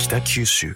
北九州。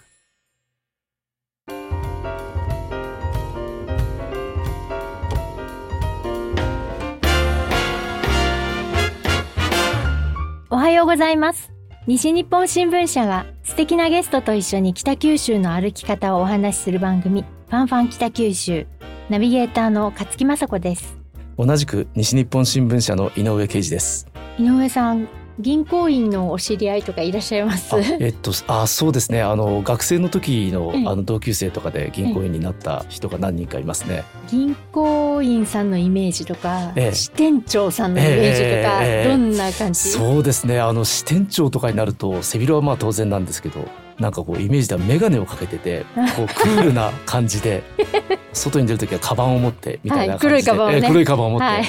おはようございます。西日本新聞社が素敵なゲストと一緒に北九州の歩き方をお話しする番組ファンファン北九州ナビゲーターの勝木雅子です。同じく西日本新聞社の井上啓二です。井上さん銀行員のお知り合いとかいらっしゃいます？あえっとあそうですね。あの学生の時のええ。あの同級生とかで銀行員になった人が何人かいますね。銀行員さんのイメージとか、ええ。支店長さんのイメージとか、ええ。どんな感じ？そうですね。あの支店長とかになると背広はまあ当然なんですけどなんかこうイメージでは眼鏡をかけててこうクールな感じで 外に出る時はカバンを持ってみたいな感じで、はい黒いカバンをね。ええ黒いカバンを持って、はい。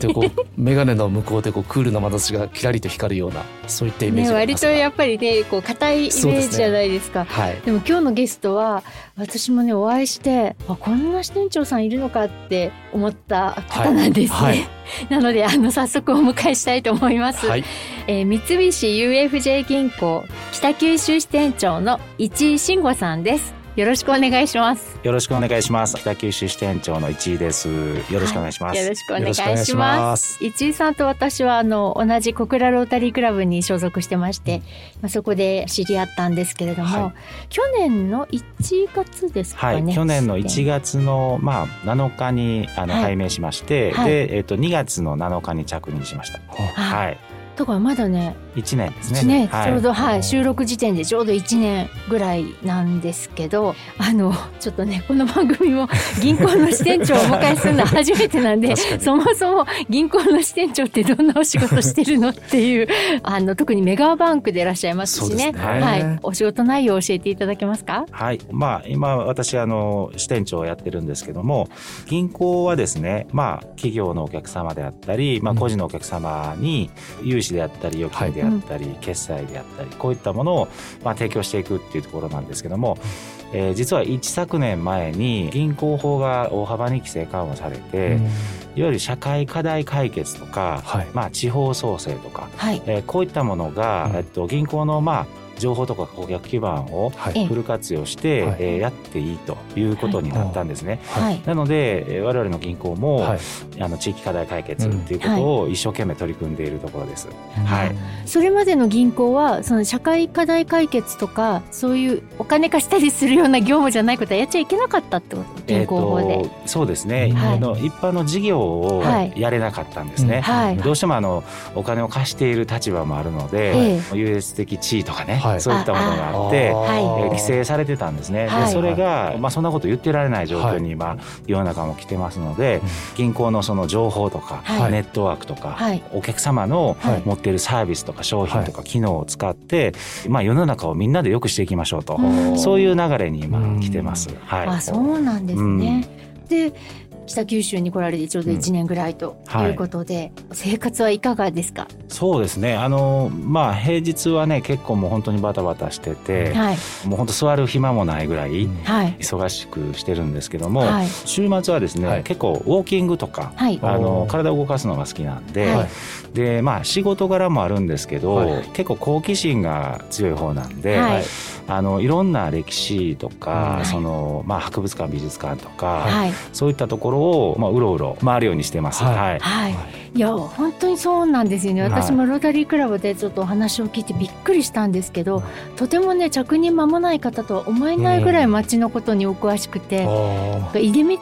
でこう眼鏡の向こうでこうクールな眼差しがキラリと光るようなそういったイメージね、がありますが割とやっぱりねこう硬いイメージじゃないですか。はい。でも今日のゲストは私もねお会いしてあこんな支店長さんいるのかって思った方なんですね、はい。はい。なのであの早速お迎えしたいと思います、はい。えー三菱 UFJ 銀行北九州支店長の市井慎吾さんです。よろしくお願いします。よろしくお願いします。北九州支店長の市井です。よろしくお願いします。よろしくお願いよろしくお願いししまます。す市井さんと私はあの同じ小倉ロータリークラブに所属してまして、まあ、そこで知り合ったんですけれども、はい。去年の1月ですかはい、ね、去年の1月月のまあ7日にあのはい。拝命しまして、はい。でえっと2月の7日に着任しました。はい、だからまだね1年ですね。ちょうどはい収録時点でちょうど1年ぐらいなんですけどあのちょっとねこの番組も 銀行の支店長をお迎えするのは初めてなんでそもそも銀行の支店長ってどんなお仕事してるのっていう あの特にメガバンクでいらっしゃいますしね。ね。はい、お仕事内容を教えていただけますか？はい、まあ今私あの支店長をやってるんですけども銀行はですねまあ企業のお客様であったり、まあ、うん。個人のお客様に融資であったり預金であったり、決済であったりこういったものをまあ提供していくっていうところなんですけども、えー実は一昨年前に銀行法が大幅に規制緩和されて、うん。いわゆる社会課題解決とか、はい。まあ、地方創生とか、はい。えーこういったものが、うん。えっと、銀行のまあ情報とか顧客基盤をフル活用して、はい。えーやっていいということになったんですね。はい。なので、えー我々の銀行も、はい。あの地域課題解決っていうことを一生懸命取り組んでいるところです。はい。それまでの銀行はその社会課題解決とかそういうお金貸したりするような業務じゃないことはやっちゃいけなかったってこと？銀行法で、えーとそうですね、はい。あの一般の事業をはい。やれなかったんですね。はい。どうしてもあのお金を貸している立場もあるので、え優越的地位とかね、はいそういったものがあって。はいえー規制されてたんですね、はい。でそれが、まあ、そんなこと言ってられない状況に今、世の中も来てますので、銀行のその情報とか、はい。ネットワークとか、はい。お客様のはい。持っているサービスとか商品とか機能を使って、まあ、世の中をみんなで良くしていきましょうと、う。んそういう流れに今うん来てます。はい、あそうなんですね。で北九州に来られてちょうど1年ぐらいとい。うことで、生活はいかがですか、そうですね。あのまあ平日はね結構もう本当にバタバタしてて、はい。もう本当座る暇もないぐらいはい。忙しくしてるんですけども、はい。週末はですね、はい。結構ウォーキングとか、はい。あの体を動かすのが好きなんで、はい。でまあ仕事柄もあるんですけど、はい。結構好奇心が強い方なんで、はい。あのいろんな歴史とか、はい。そのまあ博物館美術館とか、はい。そういったところをまあうろうろ回るようにしてます。はい。はい。はい、いや本当にそうなんですよね。はい。私もロータリークラブでちょっとお話を聞いてびっくりしたんですけどとてもね着任間もない方とは思えないぐらい街のことにお詳しくて、あ出光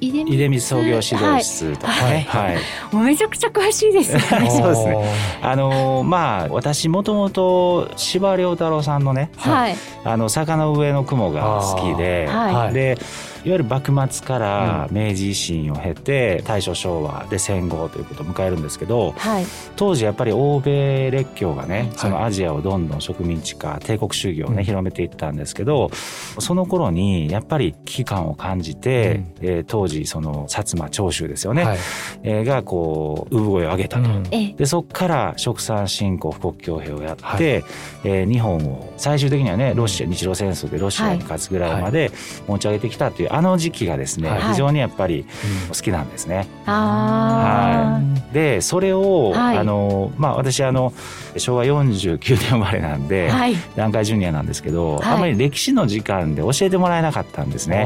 出光？創業指導室とかね、はい。はい。もうめちゃくちゃ詳しいです。ね。そうですね。あのまあ私もともと司馬遼太郎さんのねはい、あの坂の上の雲が好きで、はい。はい。でいわゆる幕末から明治維新を経て大正昭和で戦後ということを迎えるんですけどはい、当時やっぱり欧米列強がねそのはいアジアをどんどん植民地化帝国主義をねうん。広めていったんですけどその頃にやっぱり危機感を感じて、えー当時その薩摩長州ですよね、はい。えーがこう産声を上げたと。うん。えでそこから殖産侵攻富国強兵をやって、えー日本を最終的にはねロシア日露戦争でロシアに勝つぐらいまで持ち上げてきたというりあの時期がですね、はい。非常にやっぱり好きなんですね。あでそれを、はい。あのまあ私あの昭和49年生まれなんあで、はい。南海ジュニアなんですけど、はい。あんまり歴史の時間で教えてもらえなかったんですね。あ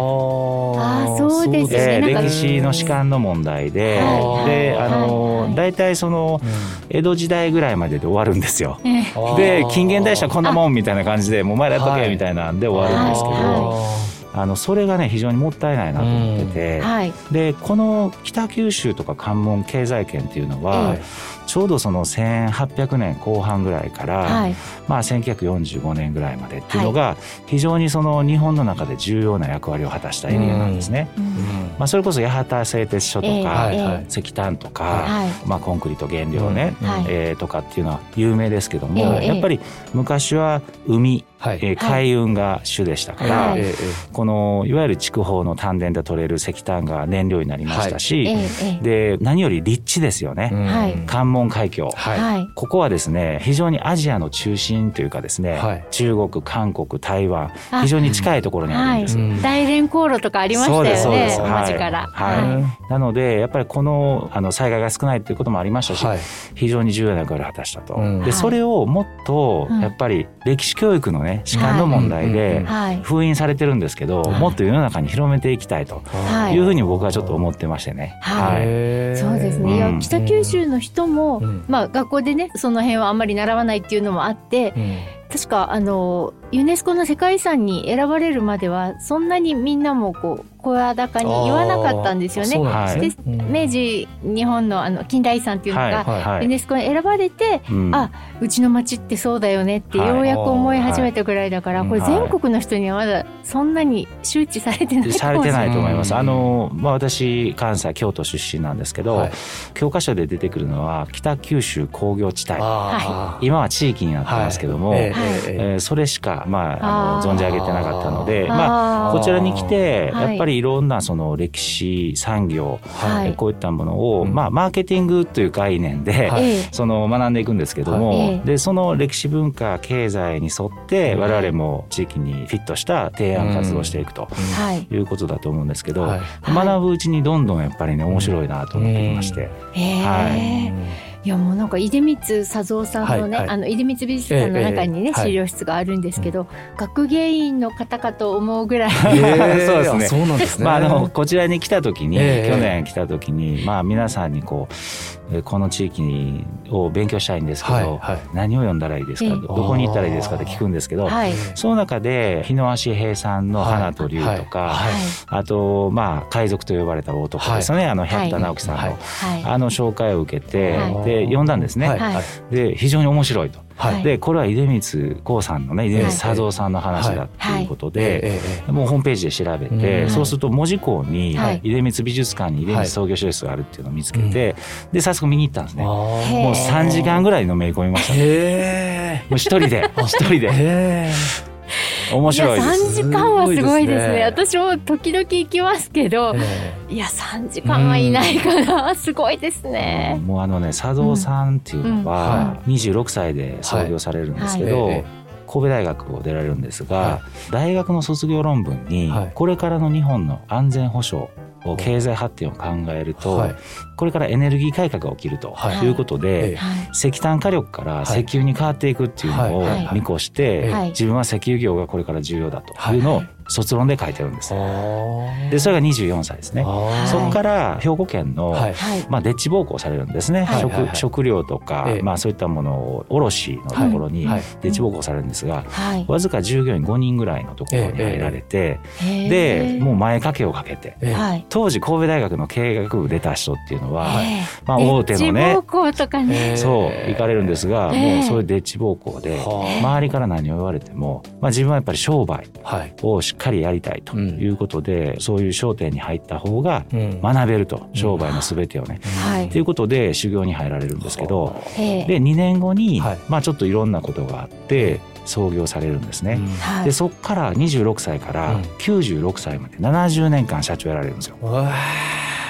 そうですえーね。なんか歴史の士官の問題で、はい。ではい。あの、はい。大体その江戸時代ぐらいまでで終わるんですよ。えで近現代史はこんなもんみたいな感じでもうお前らやっとはい。けみたいなんで終わるんですけど、はあのそれがね非常にもったいないなと思ってて、はい。でこの北九州とか関門経済圏っていうのは、えちょうどその1800年後半ぐらいから、はい。まあ、1945年ぐらいまでっていうのが非常にその日本の中で重要な役割を果たしたエリアなんですね。うん。まあ、それこそ八幡製鉄所とええ。か、はいはい石炭とか、はい。まあ、コンクリート原料ね、うん。はい。えーとかっていうのは有名ですけども、ええ。やっぱり昔は海、はい。えー海運が主でしたから、はい。このいわゆる筑豊の炭田で取れる石炭が燃料になりましたし、えええで何より立地ですよね、関門海峡。はい。はい。ここはですね非常にアジアの中心というかですね、はい。中国韓国台湾あ非常に近いところにあるんです。うん。大連航路とかありましたそうですそうです。よね文字から。はい。はい。なのでやっぱりこのあの災害が少ないということもありましたし、はい。非常に重要な役割を果たしたと。うん。はいでそれをもっとうん。やっぱり歴史教育のね士官の問題はい。ではい封印されてるんですけど、はい。もっと世の中に広めていきたいとはい。いうふうに僕はちょっと思ってましてね。はい。そうですね、いやうん北九州の人も、うん。まあ、学校でねその辺はあんまり習わないっていうのもあってうん。確かあのユネスコの世界遺産に選ばれるまではそんなにみんなもこう声高に言わなかったんですよね。なんですね。うん。明治日本のあの近代遺産っていうのが、はいはい。ユネスコに選ばれて、うん。あうちの町ってそうだよねってはいようやく思い始めたぐらいだから、はい。これ全国の人にはまだそんなに周知されてないかされてもしれない。ないと思います。うんあの、まあ、私、関西、京都出身なんですけど、はい。教科書で出てくるのは、北九州工業地帯。あー。今は地域になってますけども、ええはい。えええーそれしか、まあ、あの存じ上げてなかったので、まあ、こちらに来て、はい。やっぱりいろんなその歴史、産業、はい。えーこういったものを、うん。まあ、マーケティングという概念で、その学んでいくんですけども、でその歴史文化経済に沿って我々も地域にフィットした提案活動をしていくとはい。いうことだと思うんですけど、はい。学ぶうちにどんどんやっぱりね面白いなと思ってきまして、はいいやもうなんか出光佐三さんのね、はいはい。あの出光美術館の中にね、ええはい。資料室があるんですけど、学芸員の方かと思うぐらい、へえ そうですね。あそうなんですね。まあ、あのこちらに来た時に、ええ去年来た時に、まあ、皆さんにこうえーこの地域を勉強したいんですけど、はいはい。何を読んだらいいですか、ええどこに行ったらいいですかって聞くんですけど、はい、その中で日野足平さんの「花と龍」とか、はい。はい、あと、まあ、海賊と呼ばれた男ですよね、あの百田直樹さんの、あの紹介を受けて、はい。で読んだんですね、で非常に面白いと。はい。でこれは出光興さんのね出光佐三さんの話だっていうことで、もうホームページで調べて、うん。そうすると門司港にはい。出光美術館に出光創業施設があるっていうのを見つけて、で早速見に行ったんですね。もう3時間ぐらいのめり込みました、ー。ね。へもう一人で一人え。で。へ 面白いやです。3時間はすごいですね。ね。私も時々行きますけど、え。いや3時間はいないかな、すごいですね。もうあのね佐三さんっていうのはうん。26歳で創業されるんですけど、はい。え神戸大学を出られるんですが、は大学の卒業論文にはい。これからの日本の安全保障を経済発展を考えると、はい。これからエネルギー改革が起きるとはい。いうことで、ええ。はい。石炭火力から石油に変わっていくっていうのをはい。見越して、はい。自分は石油業がこれから重要だというのを卒論で書いてるんです。でそれが24歳ですね。はいそこから兵庫県の、はい。はいまあ、デッチ暴行されるんですね、はい。食食料とか、ええ。まあ、そういったものを卸のところにはい。はい。デッチ暴行されるんですが、はい。わずか従業員5人ぐらいのところに入られて、へでーもう前掛けをかけて当時神戸大学の経営学部出た人っていうのは、ええ。まあ、大手のねエッジ暴行とかね、ええ。そう行かれるんですが、ええ。もうそういうデッチ暴行では周りから何を言われても、まあ、自分はやっぱり商売あはい。をしっかりやりたいということで、そういう商店に入った方がうん。学べると商売の全てをね。はい。ということで修行に入られるんですけどええ。で2年後に、はい。まあちょっといろんなことがあって創業されるんですね。はい。でそこから26歳からうん。96歳まで70年間社長やられるんですよ。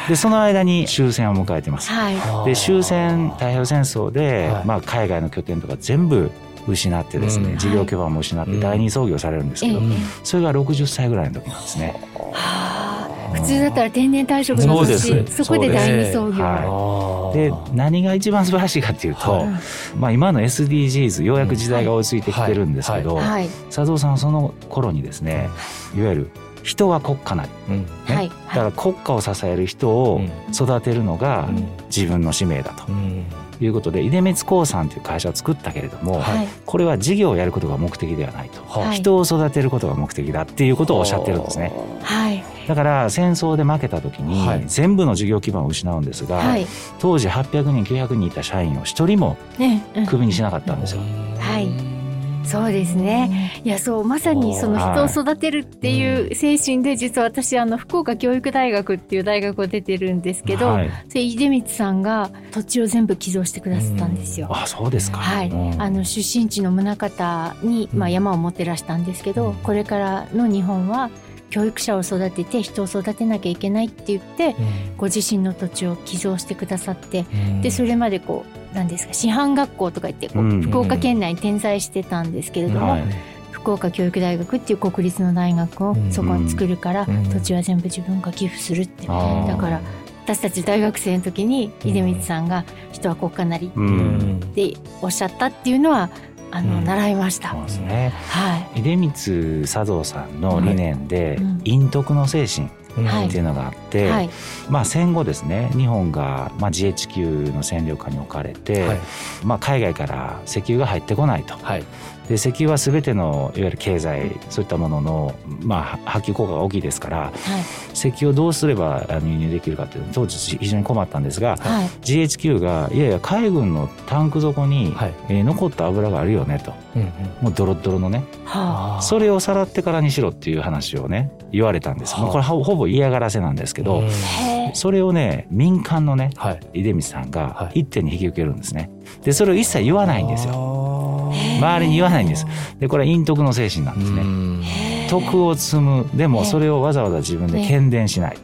でその間に終戦を迎えてます。はい。ーで終戦太平洋戦争で、はい。まあ、海外の拠点とか全部失ってですね、うん。事業基盤も失ってはい第二創業されるんですけど、ええそれが60歳ぐらいの時なんですね。は普通だったら定年退職のそうです。年そこで第二創業。はい。で何が一番素晴らしいかっていうと、はい。まあ、今の SDGs ようやく時代が追いついてきてるんですけど、はい。佐藤さんはその頃にですねい。わゆる人は国家なり、うん。ね。はい。だから国家を支える人をうん。育てるのがうん。自分の使命だと。うんいうことで出光興産という会社を作ったけれども、はい。これは事業をやることが目的ではないと、はい。人を育てることが目的だっていうことをおっしゃってるんですね。はい。だから戦争で負けた時にはい。全部の事業基盤を失うんですが、はい。当時800人900人いた社員を一人もクビにしなかったんですよ。はいそうですね。いやそうまさにその人を育てるっていう精神で実は私あの福岡教育大学っていう大学を出てるんですけど、はい、それ出光さんが土地を全部寄贈してくださったんですよ。あそうですか。はい、うん。あの出身地の宗像に、まあ、山を持ってらしたんですけど、これからの日本は教育者を育てて人を育てなきゃいけないって言ってご自身の土地を寄贈してくださってでそれまでこう何ですか師範学校とか言って福岡県内に点在してたんですけれども、はい。福岡教育大学っていう国立の大学をそこに作るから、うん。土地は全部自分が寄付するって、だから私たち大学生の時に出光さんが「人は国家なり」っておっしゃったっていうのはあの、うん。習いました。そうですね。はい。出光佐藤さんの理念で、うん。陰徳の精神。はいっていうのがあって、はい。まあ、戦後ですね日本が、まあ、GHQ の占領下に置かれて、はい。まあ、海外から石油が入ってこないと。はいで石油は全てのいわゆる経済そういったものの、まあ、波及効果が大きいですからはい。石油をどうすれば輸入できるかっていう当時非常に困ったんですがはい。GHQ がいやいや海軍のタンク底に、はい。えー残った油があるよねと。うんうん。もうドロッドロのね。はあ。ーそれをさらってからにしろっていう話をね言われたんです、はあ。まあこれほほぼ嫌がらせなんですけど、それをね民間のねはい。出光さんがはい。一手に引き受けるんですね。でそれを一切言わないんですよ。よ周りに言わないんです。でこれは陰徳の精神なんですね。徳を積む。でもそれをわざわざ自分で喧伝しない。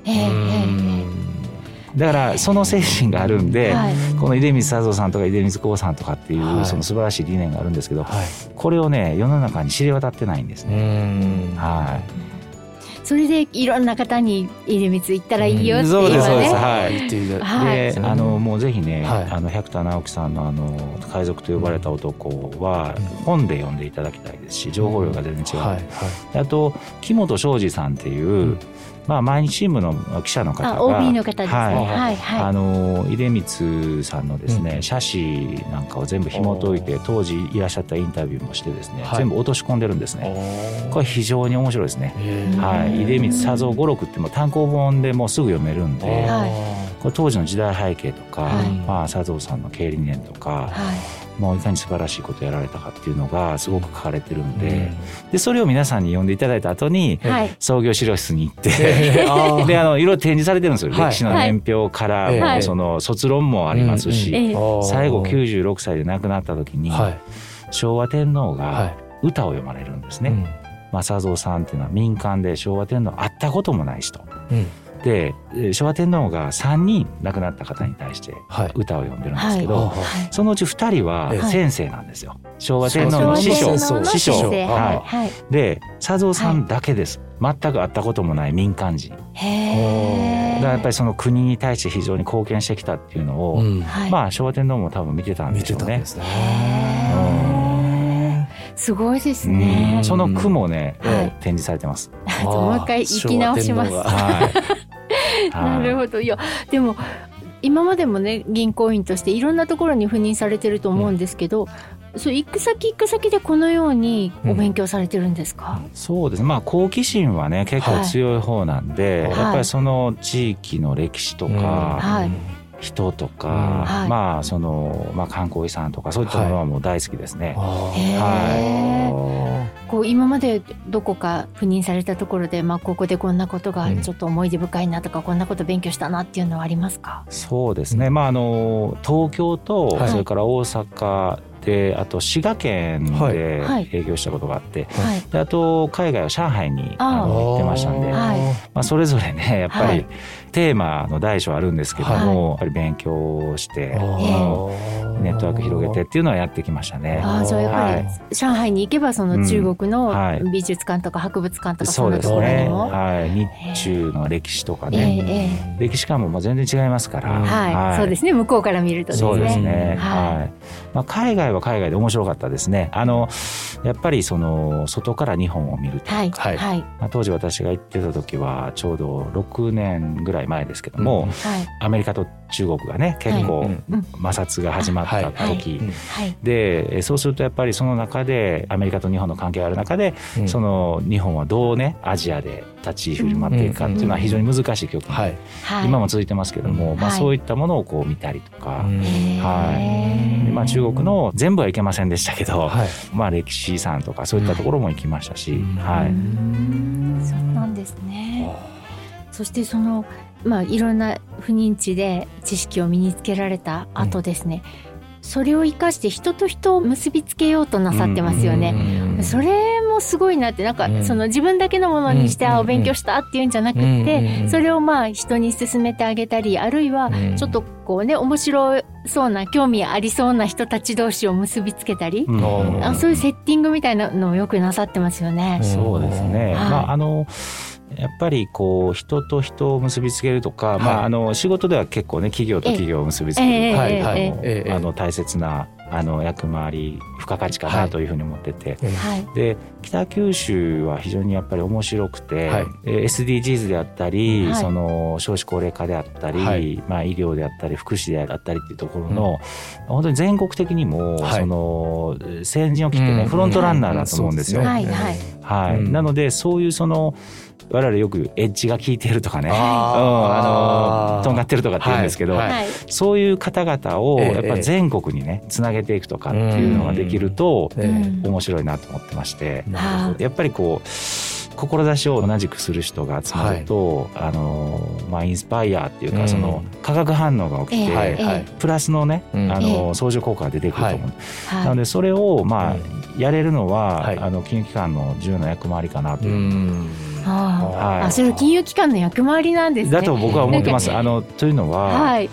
だからその精神があるんで、はい。この出光佐藤さんとか出光興さんとかっていはい。うその素晴らしい理念があるんですけど、はい。これをね世の中に知れ渡ってないんですうね。ん。はいそれでいろんな方に出光行ったらいいよってそう今ですそうです。ねはい。言っていただはい。であのもうぜひね、はい。あの百田直樹さんのあの海賊と呼ばれた男は本で読んでいただきたいですし情報量が全然違う、はいはい。あと木本昌司さんっていう、うんまあ、毎日新聞の記者の方があ OB の方ですね。はい。はいはい。あの出光さんのですね、うん写真なんかを全部紐解いて当時いらっしゃったインタビューもしてですね、はい。全部落とし込んでるんですね。これ非常に面白いですね。はい、出光佐蔵五六ってもう単行本でもうすぐ読めるんで、はいこれ当時の時代背景とか、はい。まあ、佐藤さんの経営理念とか、はい。もういかに素晴らしいことをやられたかっていうのがすごく書かれてるんで,、うん。でそれを皆さんに読んでいただいた後にはい。創業資料室に行って、であのいろいろ展示されてるんですよ、はい。歴史の年表から、はい。その卒論もありますし、ええ。最後96歳で亡くなった時に、はい。昭和天皇はがい。歌を読まれるんですね。うん。まあ、佐蔵さんっていうのは民間で昭和天皇会ったこともない人。うんでえー昭和天皇が3人亡くなった方に対してはい。歌を読んでるんですけど、はい。はい。そのうち2人はええ。先生なんですよ。昭和天皇の師匠。師匠。師匠。はい。で佐蔵さんだけです。全く会ったこともない民間人。だかへえらやっぱりその国に対して非常に貢献してきたっていうのを、うん。はい。まあ昭和天皇も多分見てたん見でしょうね。てたんで。すねすごいですうねん。その句もね、はい。展示されてます。もう一回生き直します。なるど。ほど。いやでも今までもね銀行員としていろんなところに赴任されてると思うんですけど、そう行く先行く先でこのようにお勉強されてるんですか、そうです。ね。まあ好奇心はね結構強い方なんで、はい。やっぱりその地域の歴史とか、はい。人とか、うんはい。まあそのまあ観光遺産とかそういったものはもう大好きですね。はこう今までどこか赴任されたところで、まあ、ここでこんなことがうん。ちょっと思い出深いなとか、こんなこと勉強したなっていうのはありますか？そうですね。まああの東京と、はい。それから大阪であと滋賀県はい。ではい。営業したことがあって、はい。であと海外は上海にあの行ってましたんで、はい。まあ、それぞれね やっぱり、はい。テーマの大小あるんですけども、やっぱり勉強して、あえネッットワーク広げてっていうのはやってきましたね。ああじゃあやっぱり、はい上海に行けばその中国の美術館とか博物館とかそそうんなところにですね。も、はい。日中の歴史とかええね。ええ歴史観ももう全然違いますから。うんはい、そうですね向こうから見るとですねそうですね。はいはい。まあ海外は海外で面白かったですね。あのやっぱりその外から日本を見ると。はいはいはいまあ当時私が行ってた時はちょうど6年ぐらい前ですけども、うんはいアメリカと中国がね結構摩擦が始まった時、でえそうするとやっぱりその中でアメリカと日本の関係がある中で、うん。その日本はどうねアジアで立ち振る舞っていくかっていうのは非常に難しい局面、はい。はい。今も続いてますけども、まあ、はい。そういったものをこう見たりとか、はい。でまあ、中国の全部はいけませんでしたけど、はい。まあ、歴史遺産とかそういったところも行きましたし、うんはい、うん。そうなんですね。そしてそのまあいろんな不妊地で知識を身につけられた後ですね、それを生かして人と人を結びつけようとなさってますよね。うんそれもすごいなってなんかうん。その自分だけのものにして、うんあお勉強したっていうんじゃなくうんて、それをまあ人に勧めてあげたりあるいはうん。ちょっとこうね面白そうな興味ありそうな人たち同士を結びつけたり、うん。あそういうセッティングみたいなのをよくなさってますよね。そうですね、はい。まああのやっぱりこう人と人を結びつけるとか、まはい。あ、あの仕事では結構ね企業と企業を結びつける、ええはいはいあの大切なあの役回り付加価値かはない。というふうに思ってて、はい。で北九州は非常にやっぱり面白くて、はい。えー SDGs であったり、はい。その少子高齢化であったり、はい。まあ、医療であったり福祉であったりっていうところの、本当に全国的にも、はい。その先陣を切ってね、うん。フロントランナーだと思うんですよ。うん。はいはいはい。うん。なのでそういうその我々よくエッジが効いてるとかね、うん、あのとんがってるとかって言うんですけど、はい。はい。そういう方々をええ。やっぱり全国にねつなげていくとかっていうのができると面白いなと思ってまして、なるほど。やっぱりこう志を同じくする人が集まると、あのまあインスパイアっていうか、うん。その化学反応が起きて、ええはいはい。えプラスのね、うん。あの相乗効果が出てくると思う、えはい。なのでそれをまあ、うん。やれるのは、はい。あの金融機関の重要な役回りかなとういう、ん。あはい。ああそれは金融機関の役回りなんですね。だと僕は思ってます。あのというのは、はい。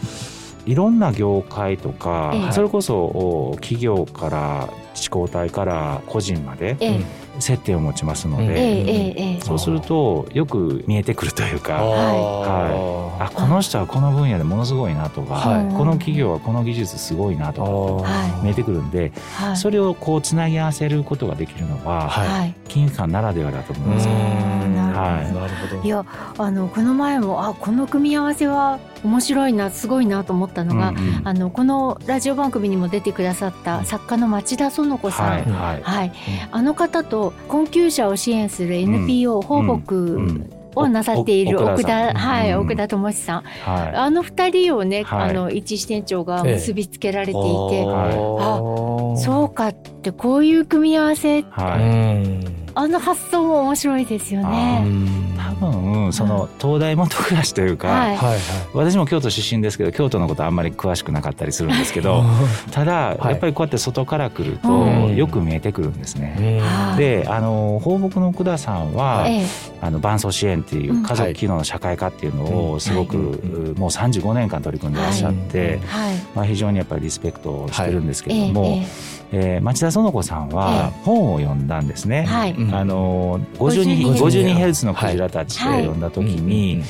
いろんな業界とか、ええ。それこそお企業から地交体から個人までええ接点を持ちますのうんで、そうするとよく見えてくるというか、はあこの人はこの分野でものすごいなとか、はい。この企業はこの技術すごいなとかは見えてくるんで、はい。それをこうつなぎ合わせることができるのは、金融機関ならではだと思うんですはい。なるほど。いやあのこの前もあこの組み合わせは面白いなすごいなと思ったのが、うんうん。あのこのラジオ番組にも出てくださった作家の町田園子さん、はいはい。はい、あの方と困窮者を支援する NPO 放牧うん。をなさっているお奥田、はい、うん。奥田智さん、はあの二人をね、はい。あの一支店長がええ結びつけられていて、はいそうかってこういう組み合わせいはい。うんあの発想も面白いですようね。ん。多分その東大元暮らしというか、はい。私も京都出身ですけど京都のことあんまり詳しくなかったりするんですけどただはい。やっぱりこうやって外から来るとうん。よく見えてくるんですね。であの放牧の奥田さんは、ええ。あの伴走支援っていう家族機能の社会化っていうのをすごく、うんもう35年間取り組んでらっしゃって、はい。まあ、非常にやっぱりリスペクトをしてるんですけええれども、ええー町田園子さんは本を読んだんですね。えはい、うん。あの 52, 52 52ヘルツ。のクジラたちを読んだ時に、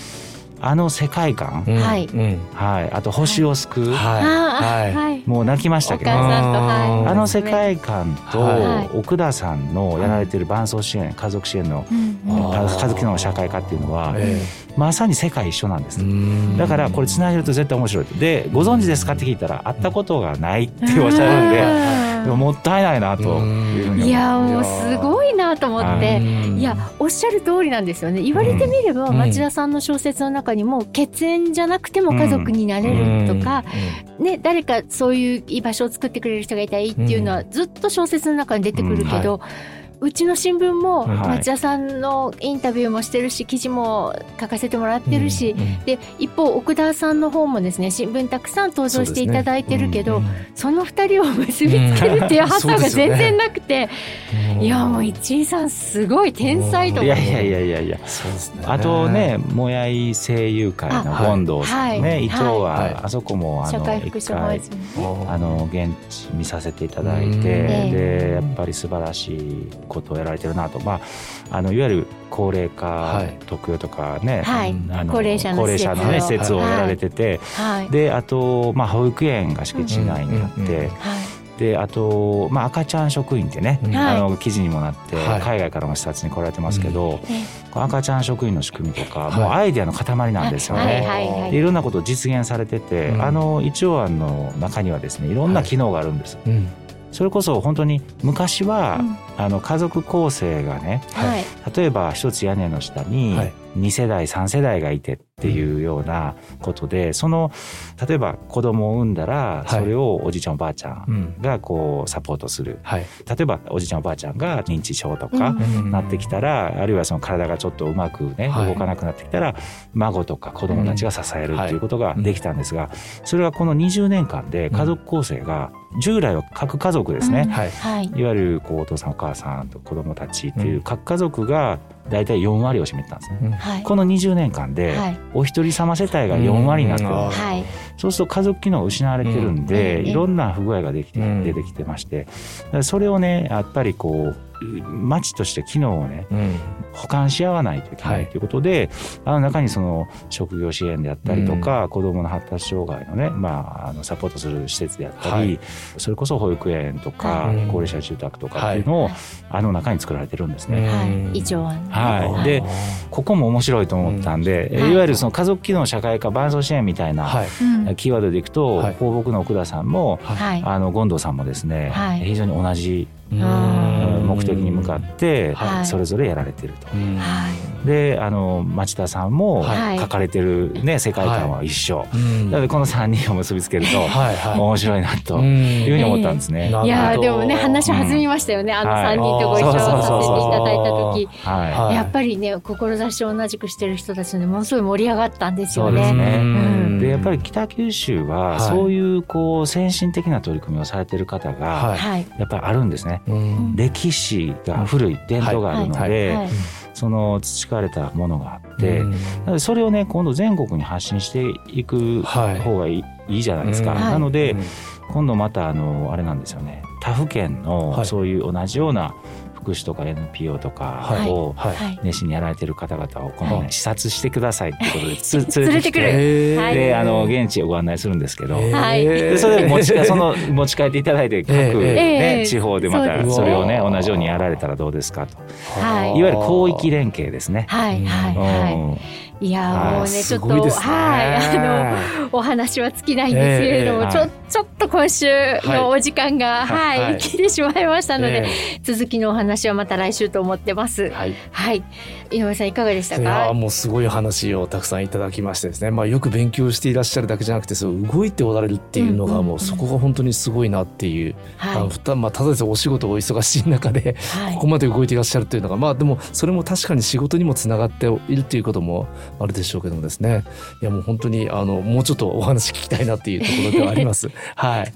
あの世界観、うん。はい。うん。はい、あと星を救う、はい。ははい。もう泣きましたけど。はい。あの世界観とはい。奥田さんのやられてる伴走支援家族支援の家族機能の社会化っていうのはえまさに世界一緒なんです。えうん。だからこれつなげると絶対面白い。でご存知ですかって聞いたら会ったことがないっておっしゃるんででももったいないなといやもうすごいなと思って。いやおっしゃる通りなんですよね。言われてみれば、うん。町田さんの小説の中にも血縁じゃなくても家族になれるとか、ね、誰かそういう居場所を作ってくれる人がいたらいいっていうのはずっと小説の中に出てくるけど、うちの新聞もはい。町田さんのインタビューもしてるし記事も書かせてもらってるし、うんうんで一方奥田さんの方もですね新聞たくさん登場していただいてるけどそ,、の二人を結びつけるっていう発想が全然なくて、いやもう一井さんすごい天才と思って。いやいやいや。いやいやそうですね。あとね、もやい声優会の権藤さんね、はい。伊藤は、はい。あそこもあ社会のあの現地見させていただいて、うん。でやっぱり素晴らしいことをやられてるなと、まあ、あのいわゆる高齢化い。特有とかね、はい。あの高齢者の高齢者の、ね、施施設をやられてて、はい。であと、まあ、保育園が敷地内にあって、うんうんうんはい。であと、まあ、赤ちゃん職員ってね、うん。はい。あの記事にもなって、はい。海外からも視察に来られてますけど、えこの赤ちゃん職員の仕組みとか、はい。もうアイデアの塊なんですよね。はい。はい。はい。でい。ろんなことを実現されてて、うん。あの一応案の中にはですねいろんな機能があるんです、うんそれこそ本当に昔は、うん。あの家族構成がねはい。例えば一つ屋根の下にはい。2世代3世代がいてっていうようなことでその例えば子供を産んだらはい。それをおじいちゃんおばあちゃうん。んがこうサポートする。はい。例えばおじいちゃんおばあちゃんが認知症とか、うん。なってきたら、あるいはその体がちょっとうまくね、はい。動かなくなってきたら孫とか子供たちが支えるうんっていうことができたんですが、それがこの20年間で家族構成が従来は各家族ですね、うん。はい。はい。いわゆるこうお父さんお母さんと子供たちっていううん。各家族が大体4割を占めてたんですね。この20年間ではい。お一人様世帯が4割になってる。そうすると家族機能が失われてるんで、うん。いろんな不具合ができて、うん。出てきてまして。それをねやっぱりこう町として機能をねうん。保管し合わないといけなはい。いということで、あの中にその職業支援であったりとか、子どもの発達障害のね、まあ、あのサポートする施設であったり、はい。それこそ保育園とか、はい。高齢者住宅とかっていうのを、はいあの中に作られてるんですね。うん。はい、以上案はい。でここも面白いと思ったんで、うん。はいいわゆるその家族機能社会化伴走支援みたいな、はい。うん。キーワードでいくと、はい。放牧の奥田さんも、はい。あの権藤さんもですね、はい。非常に同じうん目的に向かってはい。それぞれやられてると。うん。はい。であの町田さんもはい。書かれてる、ね、世界観は一緒、うん。なのでこの3人を結びつけるとはい。はい。面白いなとうん。いうふうに思ったんですね。いやーでもね話弾みましたよね、あのはい。3人とご一緒させていただいた時。はやっぱりね志を同じくしてる人たちでものすごい盛り上がったんですよそうですね。ねうん。い、でやっぱり北九州ははい。そういうこう先進的な取り組みをされてる方がはい。はい。やっぱりあるんですね。うん。歴史が古い伝統があるのはい。ではい。その培われたものがあって、うん。それをね今度全国に発信していくはい。方がいい,、い、いじゃないですか。うん。なので、うん。今度またあのあれなんですよね。他府県のはい。そういう同じような福祉とか NPO とかを熱心にやられてる方々を今度はい。ね視察してくださいってことで つ連れてきて。であの現地をご案内するんですけど。はいでそれを持ちその持ち帰っていただいて各、ね地方でまたそれをね同じようにやられたらどうですかと。はいいわゆる広域連携ですね。はいはいはうん。いいやーもうねちすょっとはい。あのお話は尽きないんですけれども、ちょええはい。ちょっと今週のお時間が、はい。はい来てしまいましたので、え。続きのお話はまた来週と思ってます。はい。はい、井上さんいかがでしたいやーか。もうすごい話をたくさんいただきましてですね、まあ、よく勉強していらっしゃるだけじゃなくてそう動いておられるっていうのがもうそこが本当にすごいなっていう、あのはふたまあ、ただでさえお仕事お忙しい中でい、はい。ここまで動いていらっしゃるっていうのがまあでもそれも確かに仕事にもつながっているっていうこともあるでしょうけどもですね。いやもう本当にあのもうちょっとお話聞きたいなっていうところではあります。はい、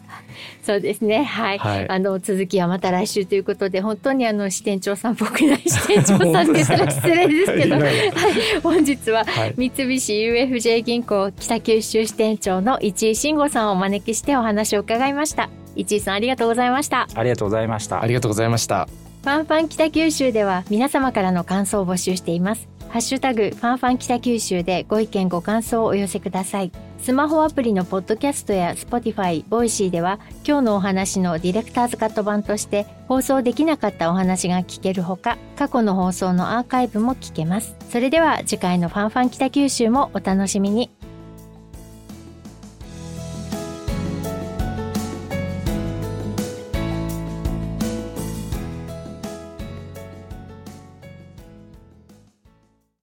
そうですね。はい。はいあの続きはまた来週ということで、本当にあの支店長さんっぽくない支店長さんってたら失礼ですけど、いはい。本日ははい三菱 UFJ 銀行北九州支店長の市井慎吾さんをお招きしてお話を伺いました。一井さんありがとうございました。ありがとうございました。ありがとうございました。ファンファン北九州では皆様からの感想を募集しています。ハッシュタグファンファン北九州でご意見ご感想をお寄せください。スマホアプリのポッドキャストや Spotify、ボイシーでは今日のお話のディレクターズカット版として放送できなかったお話が聞けるほか過去の放送のアーカイブも聞けます。それでは次回のファンファン北九州もお楽しみに。